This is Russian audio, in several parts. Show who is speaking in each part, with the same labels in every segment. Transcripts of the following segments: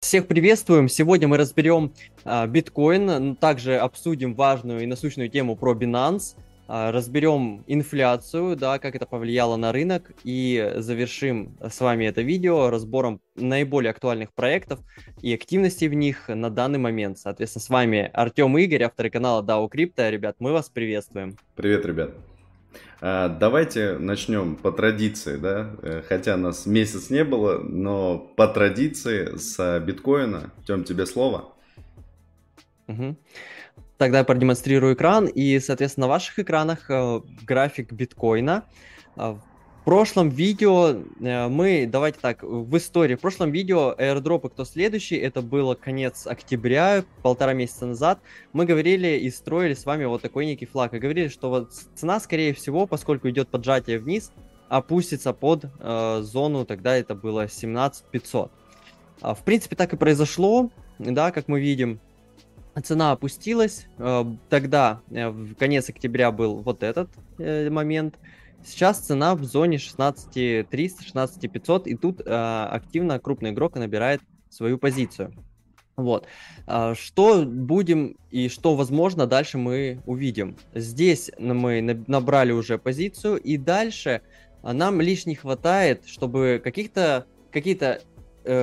Speaker 1: Всех приветствуем. Сегодня мы разберем а, биткоин, также обсудим важную и насущную тему про Binance, а, разберем инфляцию, да, как это повлияло на рынок, и завершим с вами это видео разбором наиболее актуальных проектов и активностей в них на данный момент. Соответственно, с вами Артем Игорь, авторы канала DAO Crypto. Ребят, мы вас приветствуем.
Speaker 2: Привет, ребят. А, давайте начнем по традиции, да, э, хотя нас месяц не было, но по традиции с биткоина. Тем, тебе слово.
Speaker 1: Угу. Тогда я продемонстрирую экран, и, соответственно, на ваших экранах э, график биткоина. Э, в прошлом видео э, мы, давайте так, в истории, в прошлом видео airdropы кто следующий, это было конец октября, полтора месяца назад, мы говорили и строили с вами вот такой некий флаг, и говорили, что вот цена, скорее всего, поскольку идет поджатие вниз, опустится под э, зону, тогда это было 17500. А, в принципе, так и произошло, да, как мы видим, цена опустилась, э, тогда э, в конец октября был вот этот момент, Сейчас цена в зоне 16300, 16500, и тут э, активно крупный игрок набирает свою позицию. Вот. А, что будем и что возможно дальше мы увидим. Здесь мы набрали уже позицию, и дальше нам лишь не хватает, чтобы каких-то какие-то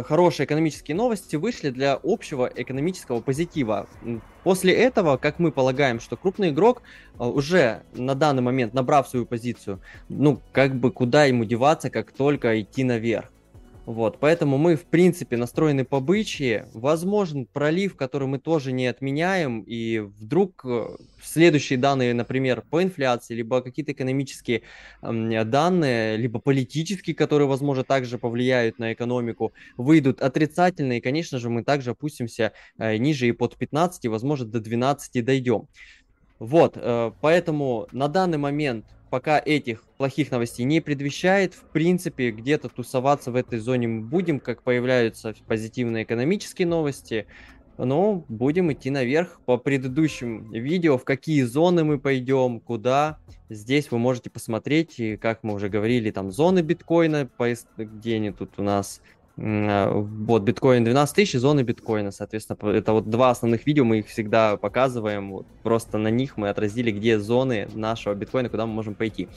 Speaker 1: хорошие экономические новости вышли для общего экономического позитива. После этого, как мы полагаем, что крупный игрок э, уже на данный момент, набрав свою позицию, ну, как бы куда ему деваться, как только идти наверх. Вот, поэтому мы, в принципе, настроены по бычьи. Возможен пролив, который мы тоже не отменяем, и вдруг э, следующие данные, например, по инфляции, либо какие-то экономические данные, либо политические, которые, возможно, также повлияют на экономику, выйдут отрицательные, и, конечно же, мы также опустимся э, ниже и под 15, и, возможно, до 12 дойдем. Вот, э, поэтому на данный момент пока этих плохих новостей не предвещает. В принципе, где-то тусоваться в этой зоне мы будем, как появляются позитивные экономические новости. Но будем идти наверх по предыдущим видео, в какие зоны мы пойдем, куда. Здесь вы можете посмотреть, и как мы уже говорили, там зоны биткоина, где они тут у нас вот, биткоин 12 тысяч, зоны биткоина, соответственно, это вот два основных видео, мы их всегда показываем, вот, просто на них мы отразили, где зоны нашего биткоина, куда мы можем пойти.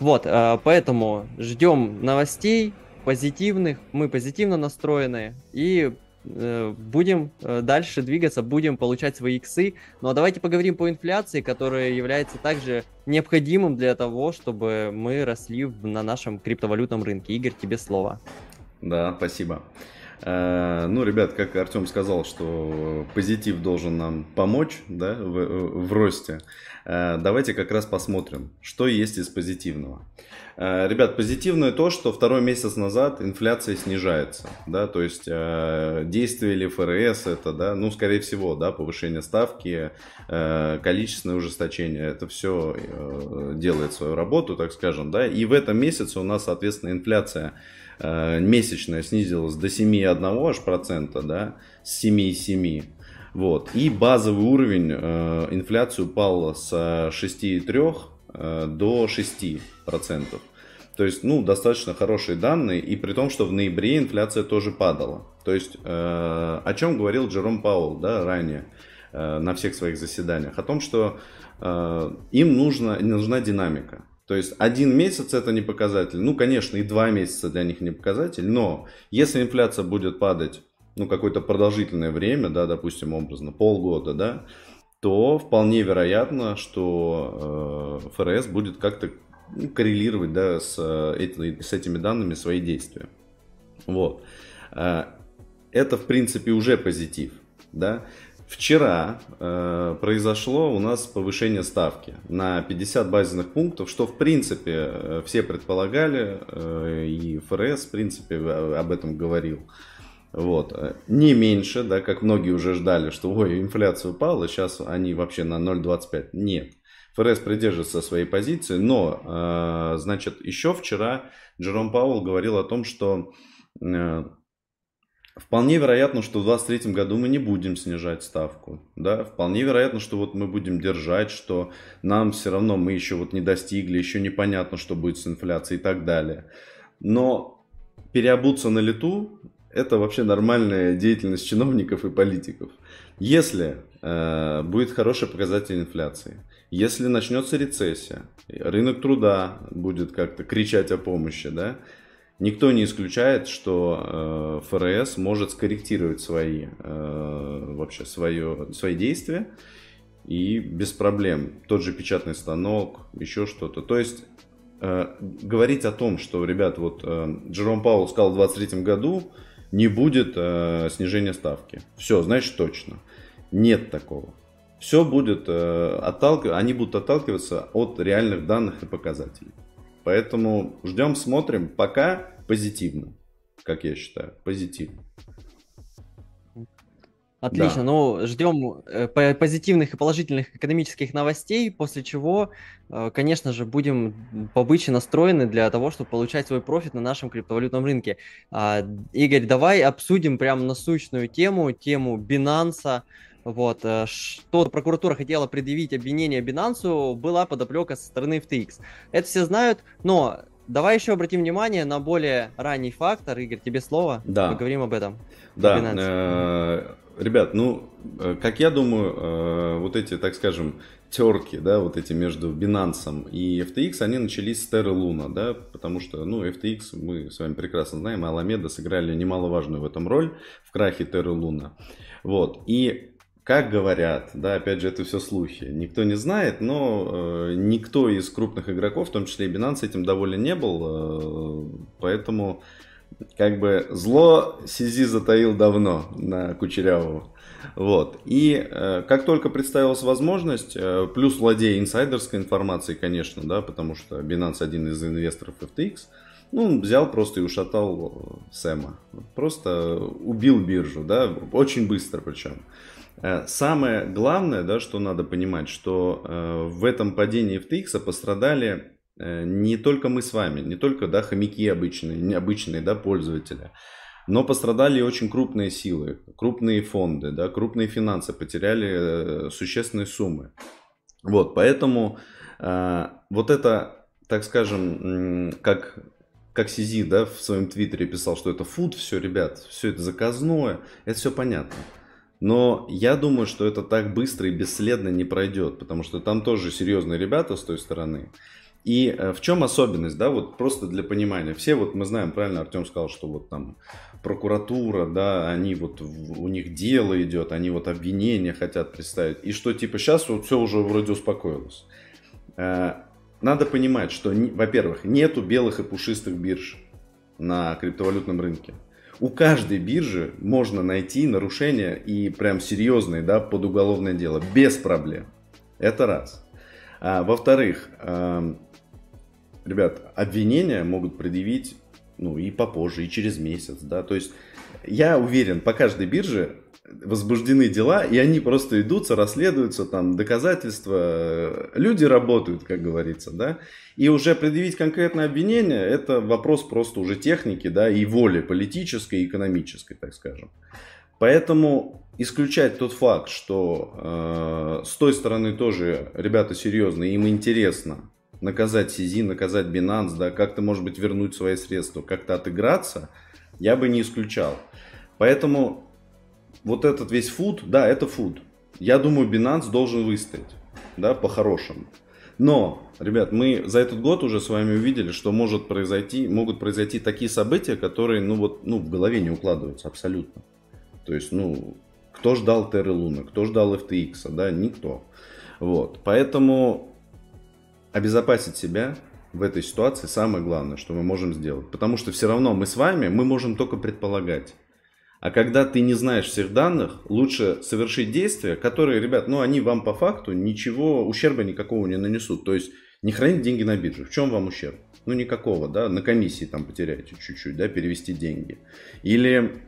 Speaker 1: Вот, а, поэтому ждем новостей позитивных, мы позитивно настроены, и э, будем э, дальше двигаться, будем получать свои иксы. Но давайте поговорим по инфляции, которая является также необходимым для того, чтобы мы росли на нашем криптовалютном рынке. Игорь, тебе слово.
Speaker 2: Да, спасибо. Э, ну, ребят, как Артем сказал, что позитив должен нам помочь да, в, в росте. Э, давайте как раз посмотрим, что есть из позитивного. Э, ребят, позитивное то, что второй месяц назад инфляция снижается. Да, то есть действие ли ФРС это, да, ну, скорее всего, да, повышение ставки, количественное ужесточение, это все делает свою работу, так скажем. Да, и в этом месяце у нас, соответственно, инфляция Э, месячная снизилась до 7,1 аж процента, да, с 7,7. Вот. И базовый уровень э, инфляции упал с 6,3 э, до 6 процентов. То есть, ну, достаточно хорошие данные, и при том, что в ноябре инфляция тоже падала. То есть, э, о чем говорил Джером Паул, да, ранее э, на всех своих заседаниях, о том, что э, им нужна, нужна динамика. То есть один месяц это не показатель. Ну, конечно, и два месяца для них не показатель. Но если инфляция будет падать ну, какое-то продолжительное время, да, допустим, образно, полгода, да, то вполне вероятно, что э, ФРС будет как-то ну, коррелировать да, с, э, с этими данными свои действия. Вот. Э, это, в принципе, уже позитив. Да? Вчера э, произошло у нас повышение ставки на 50 базисных пунктов, что в принципе э, все предполагали, э, и ФРС в принципе об этом говорил. Вот. Не меньше, да, как многие уже ждали, что ой, инфляция упала, сейчас они вообще на 0,25. Нет. ФРС придерживается своей позиции, но, э, значит, еще вчера Джером Пауэлл говорил о том, что э, Вполне вероятно, что в 2023 году мы не будем снижать ставку. Да? Вполне вероятно, что вот мы будем держать, что нам все равно мы еще вот не достигли, еще непонятно, что будет с инфляцией и так далее. Но переобуться на лету это вообще нормальная деятельность чиновников и политиков. Если э, будет хороший показатель инфляции, если начнется рецессия, рынок труда будет как-то кричать о помощи, да, никто не исключает, что э, ФРС может скорректировать свои, э, вообще свое, свои действия и без проблем. Тот же печатный станок, еще что-то. То есть э, говорить о том, что, ребят, вот Джером Паул сказал в 2023 году, не будет снижения ставки. Все, значит точно. Нет такого. Все будет отталкиваться, они будут отталкиваться от реальных данных и показателей. Поэтому ждем, смотрим. Пока позитивно, как я считаю, позитивно.
Speaker 1: Отлично, да. ну ждем э, позитивных и положительных экономических новостей, после чего, э, конечно же, будем побыче настроены для того, чтобы получать свой профит на нашем криптовалютном рынке. А, Игорь, давай обсудим прям насущную тему, тему Binance. Вот, э, что прокуратура хотела предъявить обвинение Binance, была подоплека со стороны FTX. Это все знают, но давай еще обратим внимание на более ранний фактор. Игорь, тебе слово.
Speaker 2: Да.
Speaker 1: Поговорим об этом.
Speaker 2: Да. Ребят, ну, э, как я думаю, э, вот эти, так скажем, терки, да, вот эти между Binance и FTX, они начались с Terra Luna, да, потому что, ну, FTX, мы с вами прекрасно знаем, Alameda сыграли немаловажную в этом роль в крахе Terra Luna. Вот, и как говорят, да, опять же, это все слухи, никто не знает, но э, никто из крупных игроков, в том числе и Binance, этим доволен не был, э, поэтому как бы зло Сизи затаил давно на Кучерявого. Вот. И э, как только представилась возможность, э, плюс владея инсайдерской информацией, конечно, да, потому что Binance один из инвесторов FTX, ну, он взял просто и ушатал э, Сэма. Просто убил биржу, да, очень быстро причем. Самое главное, да, что надо понимать, что э, в этом падении FTX пострадали Э, не только мы с вами, не только да, хомяки обычные, необычные да, пользователи, но пострадали очень крупные силы, крупные фонды, да, крупные финансы потеряли э, существенные суммы. Вот, поэтому э, вот это, так скажем, как, как Сизи да, в своем твиттере писал, что это фуд, все, ребят, все это заказное, это все понятно. Но я думаю, что это так быстро и бесследно не пройдет, потому что там тоже серьезные ребята с той стороны. И э, в чем особенность, да, вот просто для понимания. Все вот мы знаем, правильно Артем сказал, что вот там прокуратура, да, они вот, у них дело идет, они вот обвинения хотят представить. И что типа сейчас вот все уже вроде успокоилось. Э, надо понимать, что, во-первых, нету белых и пушистых бирж на криптовалютном рынке. У каждой биржи можно найти нарушения и прям серьезные, да, под уголовное дело, без проблем. Это раз. А, во-вторых, эм, ребят, обвинения могут предъявить, ну, и попозже, и через месяц, да, то есть я уверен, по каждой бирже возбуждены дела, и они просто идутся, расследуются, там, доказательства, люди работают, как говорится, да, и уже предъявить конкретное обвинение, это вопрос просто уже техники, да, и воли политической и экономической, так скажем. Поэтому исключать тот факт, что э, с той стороны тоже ребята серьезные, им интересно наказать Сизи, наказать Binance, да, как-то, может быть, вернуть свои средства, как-то отыграться, я бы не исключал. Поэтому вот этот весь фуд, да, это фуд. Я думаю, Binance должен выстоять, да, по-хорошему. Но, ребят, мы за этот год уже с вами увидели, что может произойти, могут произойти такие события, которые, ну вот, ну, в голове не укладываются абсолютно. То есть, ну, кто ждал Terra Luna, кто ждал FTX, да, никто. Вот, поэтому обезопасить себя в этой ситуации самое главное, что мы можем сделать. Потому что все равно мы с вами, мы можем только предполагать. А когда ты не знаешь всех данных, лучше совершить действия, которые, ребят, ну они вам по факту ничего, ущерба никакого не нанесут. То есть не хранить деньги на бирже. В чем вам ущерб? Ну никакого, да, на комиссии там потеряете чуть-чуть, да, перевести деньги. Или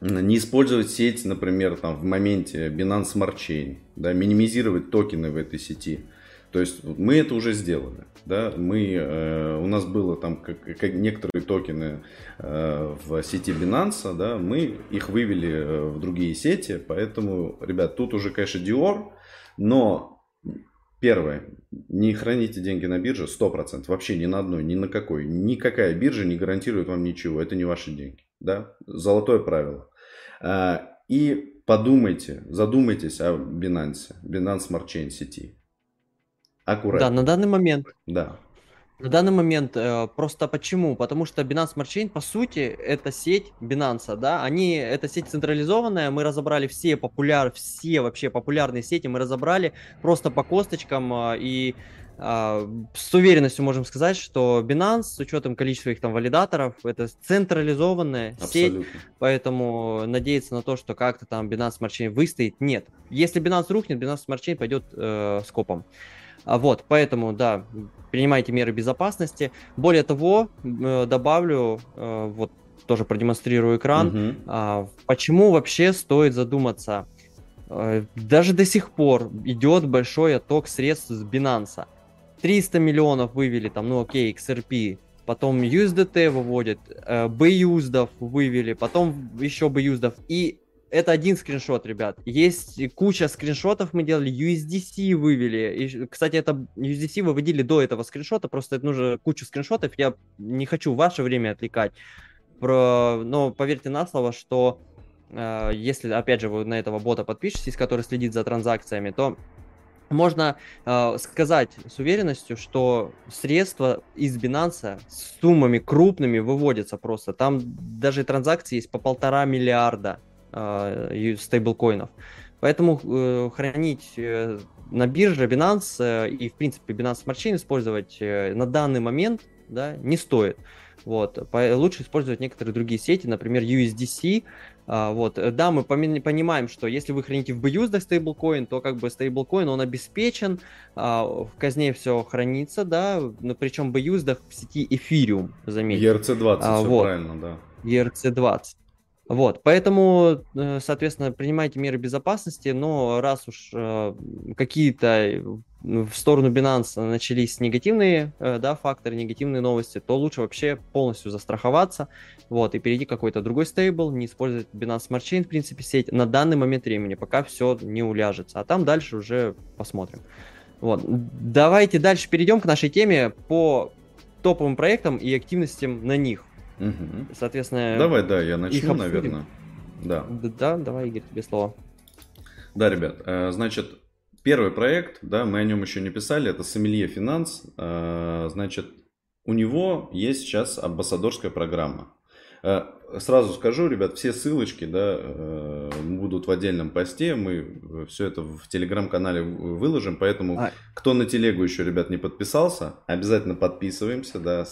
Speaker 2: не использовать сеть, например, там в моменте Binance Smart Chain, да, минимизировать токены в этой сети. То есть мы это уже сделали. Да? Мы, э, у нас было там как, как некоторые токены э, в сети Binance, да? мы их вывели э, в другие сети, поэтому, ребят, тут уже, конечно, Dior, но первое, не храните деньги на бирже 100%, вообще ни на одной, ни на какой. Никакая биржа не гарантирует вам ничего, это не ваши деньги. да, золотое правило. А, и подумайте, задумайтесь о Binance, Binance Smart Chain сети.
Speaker 1: Аккуратно. Да, на данный момент.
Speaker 2: Да.
Speaker 1: На данный момент э, просто почему? Потому что Binance Smart Chain, по сути, это сеть Binance, да, они, это сеть централизованная, мы разобрали все популяр, все вообще популярные сети, мы разобрали просто по косточкам, э, и э, с уверенностью можем сказать, что Binance, с учетом количества их там валидаторов, это централизованная Абсолютно. сеть, поэтому надеяться на то, что как-то там Binance Smart Chain выстоит, нет. Если Binance рухнет, Binance Smart Chain пойдет э, скопом. А Вот, поэтому, да, принимайте меры безопасности. Более того, э, добавлю, э, вот тоже продемонстрирую экран, угу. почему вообще стоит задуматься. Э, даже до сих пор идет большой отток средств с Binance. 300 миллионов вывели, там, ну окей, XRP, потом USDT выводят, BUSDов вывели, потом еще BUSDов, и это один скриншот, ребят. Есть куча скриншотов мы делали, USDC вывели. И, кстати, это USDC выводили до этого скриншота, просто это нужно кучу скриншотов. Я не хочу ваше время отвлекать. Про... Но поверьте на слово, что э, если, опять же, вы на этого бота подпишетесь, который следит за транзакциями, то можно э, сказать с уверенностью, что средства из Binance с суммами крупными выводятся просто. Там даже транзакции есть по полтора миллиарда стейблкоинов. Поэтому э, хранить э, на бирже Binance э, и, в принципе, Binance Smart Chain использовать э, на данный момент да, не стоит. Вот. Лучше использовать некоторые другие сети, например, USDC. А, вот. Да, мы понимаем, что если вы храните в BUSD стейблкоин, то как бы стейблкоин, он обеспечен, а, в казне все хранится, да, но причем BUSD в сети Ethereum, заметьте.
Speaker 2: ERC-20, а, все вот. правильно, да.
Speaker 1: ERC-20. Вот, поэтому, э, соответственно, принимайте меры безопасности, но раз уж э, какие-то в сторону Binance начались негативные э, да, факторы, негативные новости, то лучше вообще полностью застраховаться вот, и перейти какой-то другой стейбл, не использовать Binance Smart Chain, в принципе, сеть на данный момент времени, пока все не уляжется. А там дальше уже посмотрим. Вот. Давайте дальше перейдем к нашей теме по топовым проектам и активностям на них.
Speaker 2: Угу. Соответственно, давай, да, я начну, наверное.
Speaker 1: Да. да, давай, Игорь, тебе слово.
Speaker 2: Да, ребят, э, значит, первый проект, да, мы о нем еще не писали, это Сомелье Финанс. Э, значит, у него есть сейчас амбассадорская программа. Э, сразу скажу, ребят, все ссылочки да, будут в отдельном посте. Мы все это в телеграм-канале выложим. Поэтому, а... кто на телегу еще, ребят, не подписался, обязательно подписываемся. Да,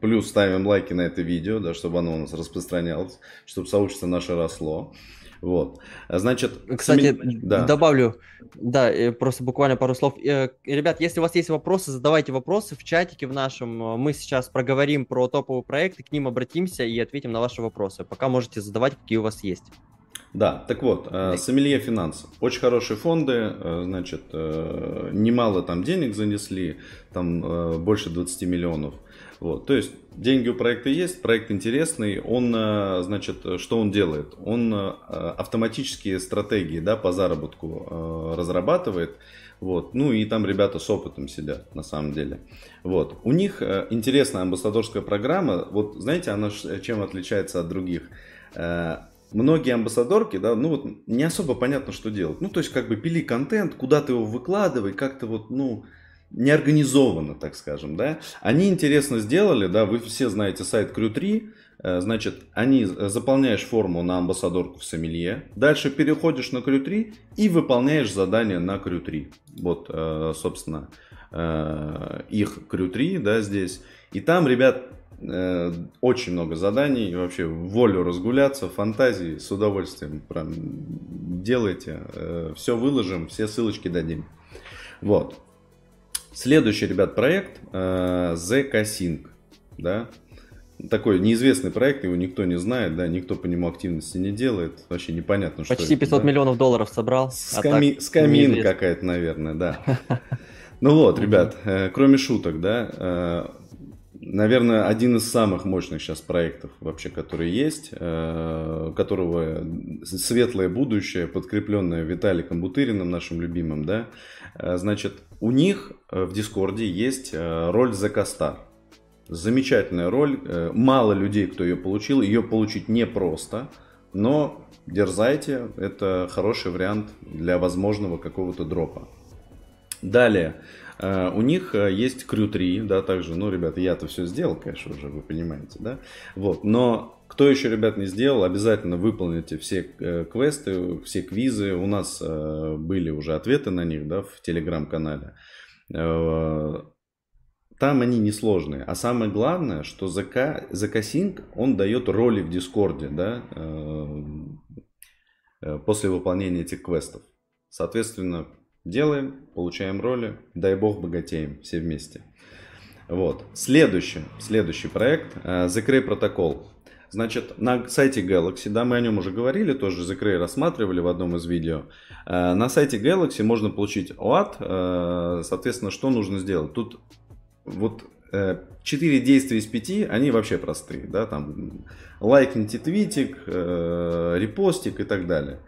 Speaker 2: плюс ставим лайки на это видео, да, чтобы оно у нас распространялось, чтобы сообщество наше росло. Вот. Значит,
Speaker 1: кстати, да. добавлю, да, э, просто буквально пару слов. Э, ребят, если у вас есть вопросы, задавайте вопросы в чатике в нашем. Мы сейчас проговорим про топовые проекты, к ним обратимся и ответим на ваши вопросы. Пока можете задавать, какие у вас есть.
Speaker 2: Да, так вот, э, Сомелье Финанс. Очень хорошие фонды, значит, немало там денег занесли, там больше 20 миллионов. Вот, то есть деньги у проекта есть, проект интересный, он, э, значит, что он делает? Он э, автоматические стратегии да, по заработку э, разрабатывает, вот, ну и там ребята с опытом сидят на самом деле. Вот, у них интересная амбассадорская программа, вот знаете, она чем отличается от других? Многие амбассадорки, да, ну вот не особо понятно, что делать. Ну, то есть, как бы пили контент, куда ты его выкладывай, как-то вот, ну, неорганизованно, так скажем, да. Они интересно сделали, да, вы все знаете сайт Crew3, э, значит, они э, заполняешь форму на амбассадорку в Сомелье, дальше переходишь на Crew3 и выполняешь задание на Crew3. Вот, э, собственно, их Crew3, да, здесь. И там, ребят, очень много заданий, вообще волю разгуляться, фантазии, с удовольствием прям делайте, все выложим, все ссылочки дадим. Вот. Следующий, ребят, проект э, The Casing, да, такой неизвестный проект, его никто не знает, да, никто по нему активности не делает, вообще непонятно,
Speaker 1: что Почти 500
Speaker 2: да?
Speaker 1: миллионов долларов собрал.
Speaker 2: Сками... А Скамин какая-то, наверное, да. Ну вот, ребят, э, кроме шуток, да, э, наверное, один из самых мощных сейчас проектов вообще, которые есть, у которого светлое будущее, подкрепленное Виталиком Бутыриным, нашим любимым, да, значит, у них э, в Дискорде есть э, роль The Star. Замечательная роль, э, мало людей, кто ее получил, ее получить непросто, но дерзайте, это хороший вариант для возможного какого-то дропа. Далее, э, у них э, есть Crew 3, да, также, ну, ребята, я-то все сделал, конечно, уже, вы понимаете, да, вот, но кто еще, ребят, не сделал, обязательно выполните все э, квесты, все квизы, у нас были уже ответы на них, да, в телеграм-канале, там они несложные. А самое главное, что ЗК, ЗК он дает роли в Дискорде, да, после выполнения этих квестов. Соответственно, Делаем, получаем роли, дай бог богатеем все вместе. Вот. Следующий, следующий проект The Cray Protocol. Значит, на сайте Galaxy, да, мы о нем уже говорили, тоже Cray рассматривали в одном из видео. Uh, на сайте Galaxy можно получить OAT, uh, соответственно, что нужно сделать? Тут вот четыре действия из пяти, они вообще простые, да, там лайкните твитик, репостик и так далее.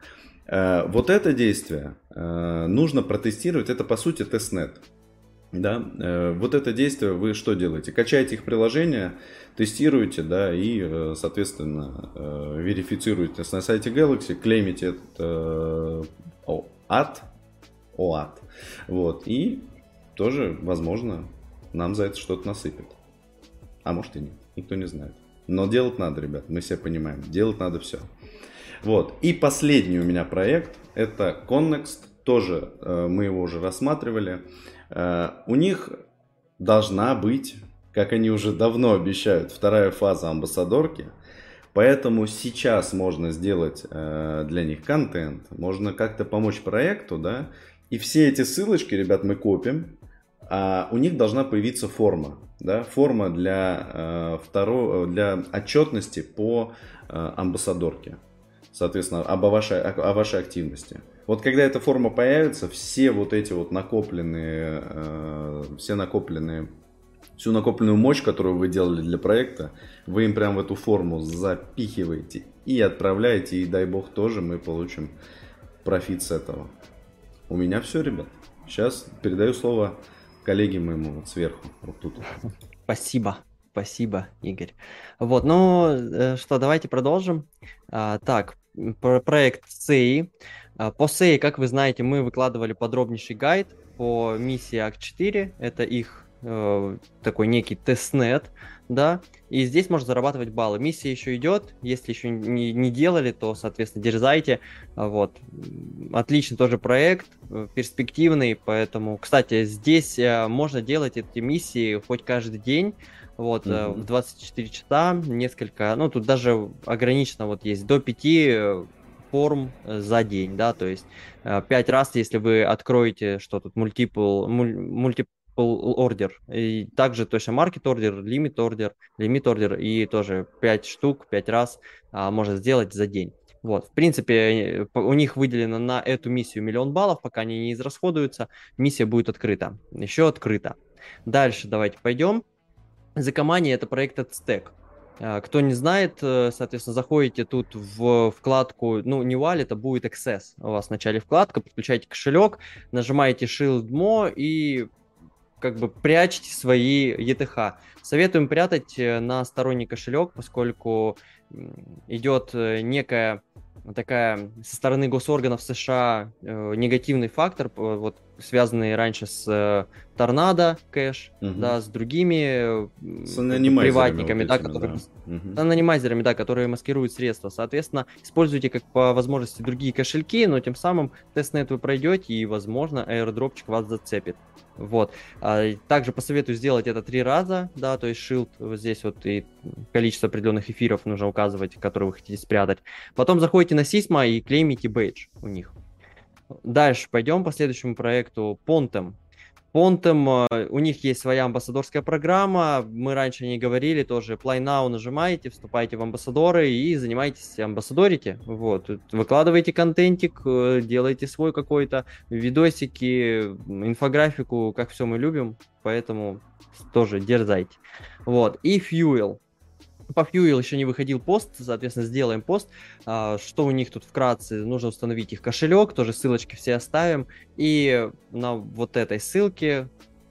Speaker 2: Э, вот это действие э, нужно протестировать, это по сути тестнет. Да, э, вот это действие вы что делаете? Качаете их приложение, тестируете, да, и, соответственно, верифицируете на сайте Galaxy, клеймите этот ад, OAT, вот, и тоже, возможно, нам за это что-то насыпят. А может и нет, никто не знает. Но делать надо, ребят, мы все понимаем, делать надо все. Вот. И последний у меня проект, это Connext, тоже э, мы его уже рассматривали. Э, у них должна быть, как они уже давно обещают, вторая фаза амбассадорки. Поэтому сейчас можно сделать э, для них контент, можно как-то помочь проекту, да. И все эти ссылочки, ребят, мы копим, а у них должна появиться форма, да, форма для, э, второго, для отчетности по э, амбассадорке соответственно, об вашей, о вашей активности. Вот когда эта форма появится, все вот эти вот накопленные, э, все накопленные, всю накопленную мощь, которую вы делали для проекта, вы им прям в эту форму запихиваете и отправляете, и дай бог тоже мы получим профит с этого. У меня все, ребят. Сейчас передаю слово коллеге моему вот сверху, вот тут.
Speaker 1: Спасибо. Спасибо, Игорь. Вот, ну э, что, давайте продолжим. А, так, проект SEI. А, по SEI, как вы знаете, мы выкладывали подробнейший гайд по миссии АК-4. Это их э, такой некий тестнет, да, и здесь можно зарабатывать баллы. Миссия еще идет, если еще не, не делали, то, соответственно, дерзайте, а, вот. Отличный тоже проект, э, перспективный, поэтому, кстати, здесь э, можно делать эти миссии хоть каждый день, вот, mm-hmm. в 24 часа несколько, ну, тут даже ограничено вот есть до 5 э, форм э, за день, да, то есть 5 раз, если вы откроете, что тут, multiple, multiple order, и также точно market order, limit order, limit order, и тоже 5 штук, 5 раз а, можно сделать за день. Вот, в принципе, у них выделено на эту миссию миллион баллов, пока они не израсходуются, миссия будет открыта, еще открыта. Дальше давайте пойдем. Закомания это проект AdStack. А, кто не знает, э, соответственно, заходите тут в вкладку, ну, не wallet, а будет Access. У вас в начале вкладка, подключаете кошелек, нажимаете Shield Mo и как бы прячьте свои ETH. Советуем прятать э, на сторонний кошелек, поскольку идет э, некая такая со стороны госорганов США э, негативный фактор, вот связанный раньше с э, Tornado Cash, угу. да, с другими
Speaker 2: э, с приватниками,
Speaker 1: вот да, которые, да. Угу. с анонимайзерами, да, которые маскируют средства. Соответственно, используйте как по возможности другие кошельки, но тем самым тестнет вы пройдете и, возможно, airdrop чик вас зацепит. Вот. А, также посоветую сделать это три раза, да, то есть shield вот здесь вот и количество определенных эфиров нужно указывать, которые вы хотите спрятать. Потом заходите на Сисма и клеймите бейдж у них. Дальше пойдем по следующему проекту Pontem. Понтом, э, у них есть своя амбассадорская программа, мы раньше не говорили, тоже. Play Now нажимаете, вступаете в амбассадоры и занимаетесь амбассадорите, вот, выкладываете контентик, э, делаете свой какой-то, видосики, инфографику, как все мы любим, поэтому тоже дерзайте. Вот, и Fuel, по Fuel еще не выходил пост, соответственно, сделаем пост. А, что у них тут вкратце? Нужно установить их кошелек, тоже ссылочки все оставим. И на вот этой ссылке,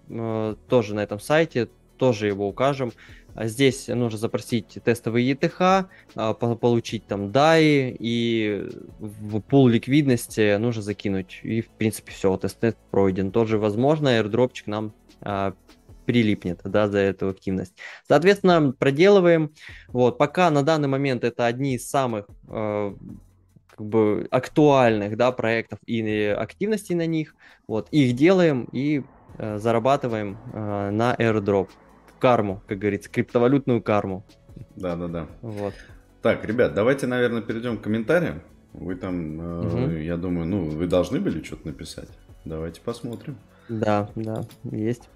Speaker 1: э, тоже на этом сайте, тоже его укажем. А здесь нужно запросить тестовый ETH, а, получить там DAI, и в пул ликвидности нужно закинуть. И, в принципе, все, тестнет пройден. Тоже, возможно, airdrop чик нам а, прилипнет да, за эту активность. Соответственно, проделываем. Вот, пока на данный момент это одни из самых э, как бы актуальных да, проектов и активностей на них. Вот, их делаем и э, зарабатываем э, на airdrop карму, как говорится, криптовалютную карму.
Speaker 2: Да, да, да. Вот. Так, ребят, давайте, наверное, перейдем к комментариям. Вы там, угу. э, я думаю, ну, вы должны были что-то написать. Давайте посмотрим.
Speaker 1: Да, да, есть.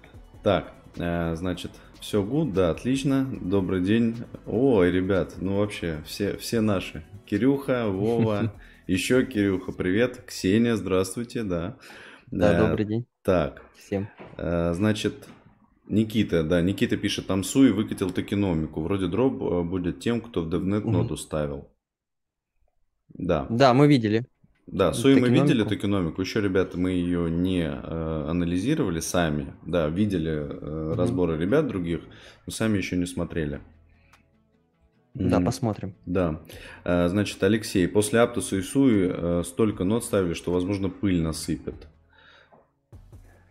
Speaker 2: Так, значит, все гуд, да, отлично. Добрый день. Ой, ребят, ну вообще, все, все наши. Кирюха, Вова, еще Кирюха, привет. Ксения, здравствуйте, да.
Speaker 1: Да, э, добрый день.
Speaker 2: Так.
Speaker 1: Всем.
Speaker 2: Э, значит, Никита, да, Никита пишет, там Суи выкатил токеномику. Вроде дроп э, будет тем, кто в DevNet ноду ставил. Да.
Speaker 1: Да, мы видели.
Speaker 2: Да, Sui мы видели токеномику. Еще, ребята, мы ее не э, анализировали сами. Да, видели э, угу. разборы ребят других, но сами еще не смотрели.
Speaker 1: Да, посмотрим.
Speaker 2: Да. Э, значит, Алексей, после Aptos а и Sui э, столько нод ставили, что, возможно, пыль насыпет.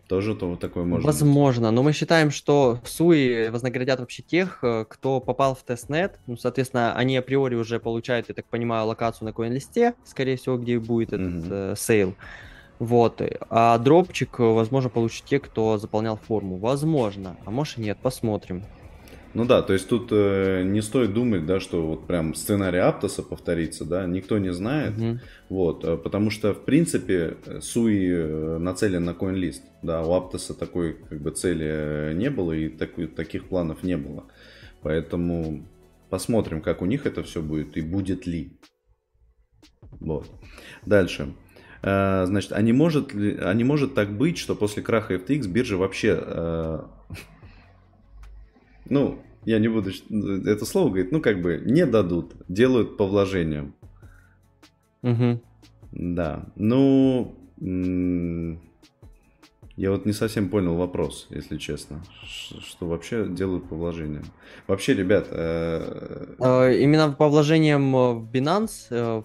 Speaker 2: Тоже то вот такое можно.
Speaker 1: Возможно, но мы считаем, что Sui вознаградят вообще тех, э, кто попал в тестнет. Ну, соответственно, они априори уже получают, я так понимаю, локацию на CoinList е, скорее всего, где будет этот mm-hmm. э, сейл. Вот. А дропчик, возможно, получат те, кто заполнял форму. Возможно. А может нет, посмотрим.
Speaker 2: Ну да, то есть тут э, не стоит думать, да, что вот прям сценарий Аптоса повторится, да, никто не знает, угу. вот, э, потому что в принципе Суи э, нацелен на CoinList, да, у Аптоса такой как бы цели э, не было и такой, таких планов не было, поэтому посмотрим, как у них это все будет и будет ли. Вот. Дальше. Значит, а не может, ли, а не может так быть, что после краха FTX биржа вообще ну, я не буду это слово говорить, ну, как бы не дадут, делают по вложениям.
Speaker 1: Угу.
Speaker 2: Да, ну, я вот не совсем понял вопрос, если честно, что вообще делают по вложениям. Вообще, ребят... Э...
Speaker 1: А, именно по вложениям в Binance,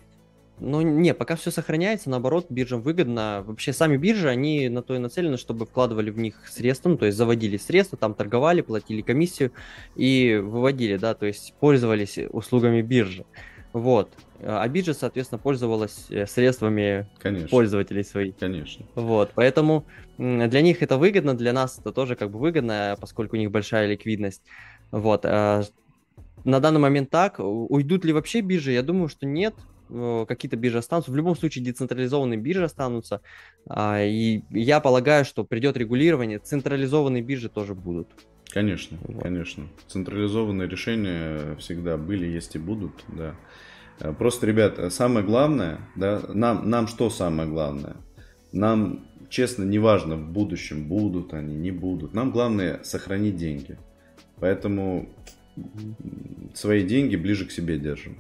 Speaker 1: э, ну, не, пока все сохраняется, наоборот, биржам выгодно. Вообще, сами биржи, они на то и нацелены, чтобы вкладывали в них средства, ну, то есть заводили средства, там торговали, платили комиссию и выводили, да, то есть пользовались услугами биржи. Вот. А биржа, соответственно, пользовалась э, средствами Конечно. пользователей своих.
Speaker 2: Конечно.
Speaker 1: Вот. Поэтому для них это выгодно, для нас это тоже как бы выгодно, поскольку у них большая ликвидность. Вот. А на данный момент так. Уйдут ли вообще биржи? Я думаю, что нет. Э, какие-то биржи останутся. В любом случае децентрализованные биржи останутся. А, и я полагаю, что придет регулирование, централизованные биржи тоже будут.
Speaker 2: Конечно, вот. конечно. Централизованные решения всегда были, есть и будут, да. Э, просто, ребят, самое главное, да, нам, нам что самое главное? Нам, честно, неважно в будущем, будут они, не будут. Нам главное сохранить деньги. Поэтому свои деньги ближе к себе держим.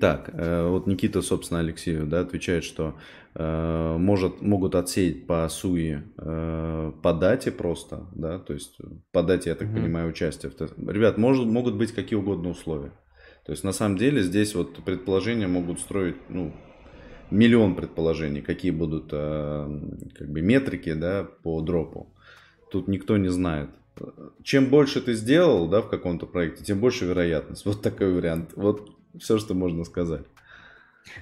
Speaker 2: Так, э, вот Никита, собственно, Алексею, да, отвечает, что э, может, могут отсеять по СУИ э, по дате просто, да, то есть по дате, я так mm-hmm. понимаю, участие. В Ребят, может, могут быть какие угодно условия. То есть на самом деле здесь вот предположения могут строить, ну, миллион предположений, какие будут э, как бы метрики, да, по дропу. Тут никто не знает. Чем больше ты сделал, да, в каком-то проекте, тем больше вероятность. Вот такой вариант. Вот все, что можно сказать.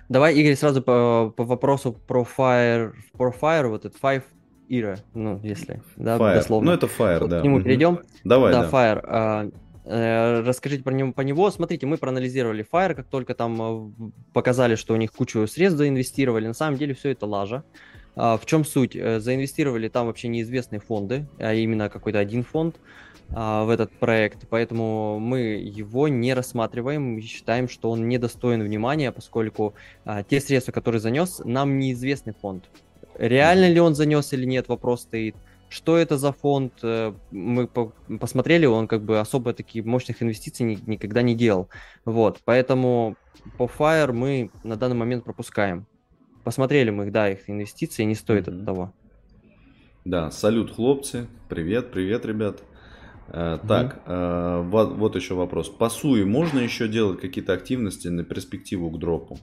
Speaker 1: Давай, Игорь, сразу по, по вопросу про Fire, про Fire, вот этот Five Era, ну, если, да,
Speaker 2: Fire. дословно. Ну, это Fire, вот да.
Speaker 1: К нему перейдем.
Speaker 2: Давай,
Speaker 1: да. Да, Fire. А, э, расскажите про него, по него. Смотрите, мы проанализировали Fire, как только там э, показали, что у них кучу средств заинвестировали. На самом деле все это лажа. А, в чем суть? Э, заинвестировали там вообще неизвестные фонды, а именно какой-то один фонд в этот проект, поэтому мы его не рассматриваем и считаем, что он недостоин внимания, поскольку а, те средства, которые занес, нам неизвестный фонд. Реально ли он занес или нет, вопрос стоит. Что это за фонд? Э, мы по посмотрели, он как бы особо таких мощных инвестиций ни никогда не делал. Вот, поэтому по Fire мы на данный момент пропускаем. Посмотрели мы, да, их инвестиции, не стоит mm-hmm. от того.
Speaker 2: Да, салют, хлопцы. Привет, привет, ребят. Э, так, э, вот, вот еще вопрос. По СУИ можно еще делать какие-то активности на перспективу к дропу?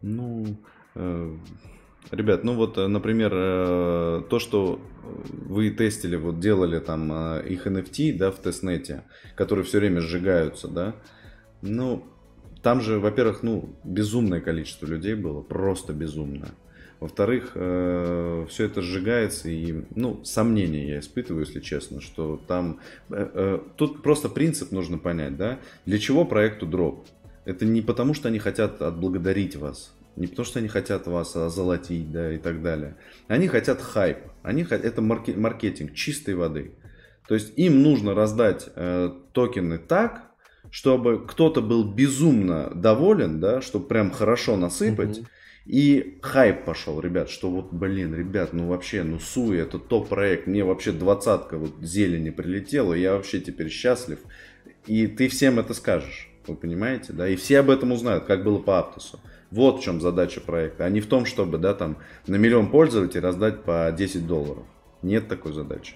Speaker 2: Ну, э, ребят, ну вот, например, то, что вы тестили, вот делали там их NFT, да, в тестнете, которые все время сжигаются, да, ну, там же, во-первых, ну, безумное количество людей было, просто безумное. Во-вторых, э, все это сжигается, и, ну, сомнения я испытываю, если честно, что там... Э, э, тут просто принцип нужно понять, да? Для чего проекту дроп? Это не потому, что они хотят отблагодарить вас, не потому, что они хотят вас озолотить, да, и так далее. Они хотят хайп, они хотят... это маркетинг чистой воды. То есть им нужно раздать э, токены так, чтобы кто-то был безумно доволен, да, чтобы прям хорошо насыпать, mm-hmm. И хайп пошел, ребят, что вот, блин, ребят, ну вообще, ну Суи, это топ-проект, мне вообще двадцатка вот зелени прилетела, я вообще теперь счастлив. И ты всем это скажешь, вы понимаете, да, и все об этом узнают, как было по Аптусу. Вот в чем задача проекта, а не в том, чтобы, да, там, на миллион пользователей раздать по 10 долларов. Нет такой задачи.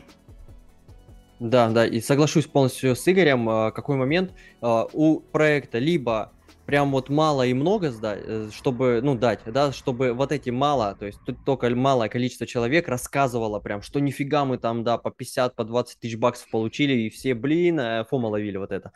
Speaker 1: Да, да, и соглашусь полностью с Игорем. А, какой момент а, у проекта либо прям вот мало и много сдать, э, чтобы, ну, дать, да, чтобы вот эти мало, то есть тут только малое количество человек рассказывало прям, что нифига мы там, да, по 50, по 20 тысяч баксов получили, и все, блин, э, фома ловили вот это.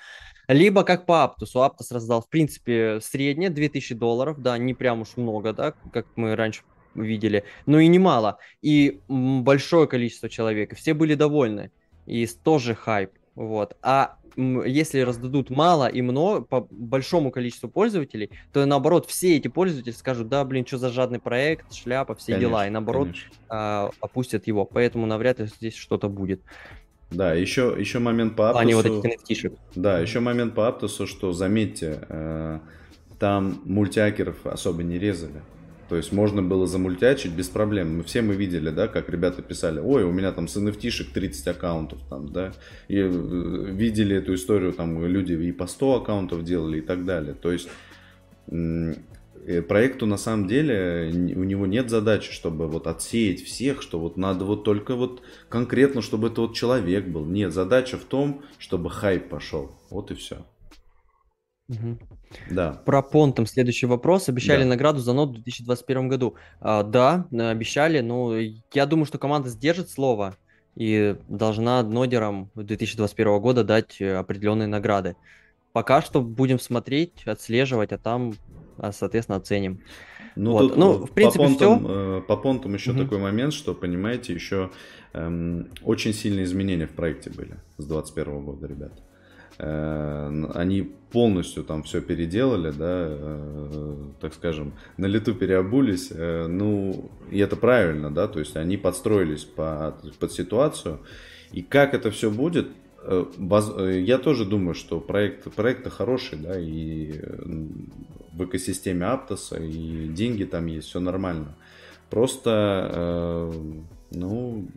Speaker 1: Либо как по Аптусу, Аптус раздал, в принципе, среднее 2000 долларов, да, не прям уж много, да, как мы раньше видели, но и немало, и большое количество человек, и все были довольны, и тоже хайп, вот. А если раздадут мало и много, по большому количеству пользователей, то наоборот все эти пользователи скажут, да, блин, что за жадный проект, шляпа, все конечно, дела, и наоборот а, опустят его. Поэтому навряд ли здесь что-то будет.
Speaker 2: Да, еще, еще момент по
Speaker 1: Аптусу. Они вот этих nft
Speaker 2: Да, еще момент по Аптусу, что заметьте, э, там мультиакеров особо не резали. То есть можно было замультячить без проблем. Мы все мы видели, да, как ребята писали, ой, у меня там с NFT-шек 30 аккаунтов, там, да, и э, видели эту историю, там люди и по 100 аккаунтов делали и так далее. То есть э, проекту на самом деле у него нет задачи, чтобы вот отсеять всех, что вот надо вот только вот конкретно, чтобы это вот человек был. Нет, задача в том, чтобы хайп пошел. Вот и все.
Speaker 1: Угу. Да. Про понтом следующий вопрос. Обещали да. награду за нот в 2021 году. А, да, обещали, но я думаю, что команда сдержит слово и должна нодерам 2021 года дать определенные награды. Пока что будем смотреть, отслеживать, а там, а, соответственно, оценим.
Speaker 2: Ну, вот. тут, ну в принципе, по понтам, все. Э, по понтам еще угу. такой момент, что, понимаете, еще эм, очень сильные изменения в проекте были с 2021 года, ребята. Э, они полностью там все переделали, да, э, так скажем, на лету переобулись, э, ну, и это правильно, да, то есть они подстроились под, под ситуацию, и как это все будет, я тоже думаю, что проект, проект хороший, да, и в экосистеме Аптоса, и деньги там есть, все нормально. Просто, ну,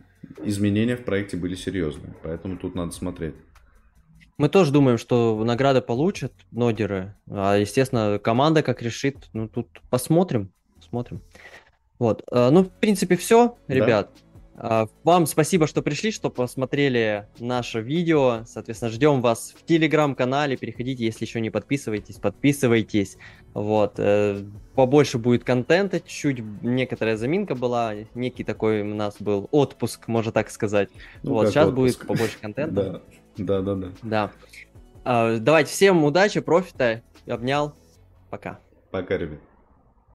Speaker 2: изменения в проекте были серьезные, поэтому тут надо смотреть.
Speaker 1: Мы тоже думаем, что награды получат нодеры. А, естественно, команда как решит, ну, тут посмотрим. Посмотрим. Вот. А, ну, в принципе, все, ребят. Да. Вам спасибо, что пришли, что посмотрели наше видео. Соответственно, ждем вас в телеграм-канале. Переходите, если еще не подписываетесь, подписывайтесь. Вот. Э, побольше будет контента, чуть некоторая заминка была, некий такой у нас был отпуск, можно так сказать. Ну, вот, сейчас отпуск. будет побольше контента.
Speaker 2: да. Да, да, да.
Speaker 1: Да. А, давайте всем удачи, профита. Обнял. Пока.
Speaker 2: Пока, ребят.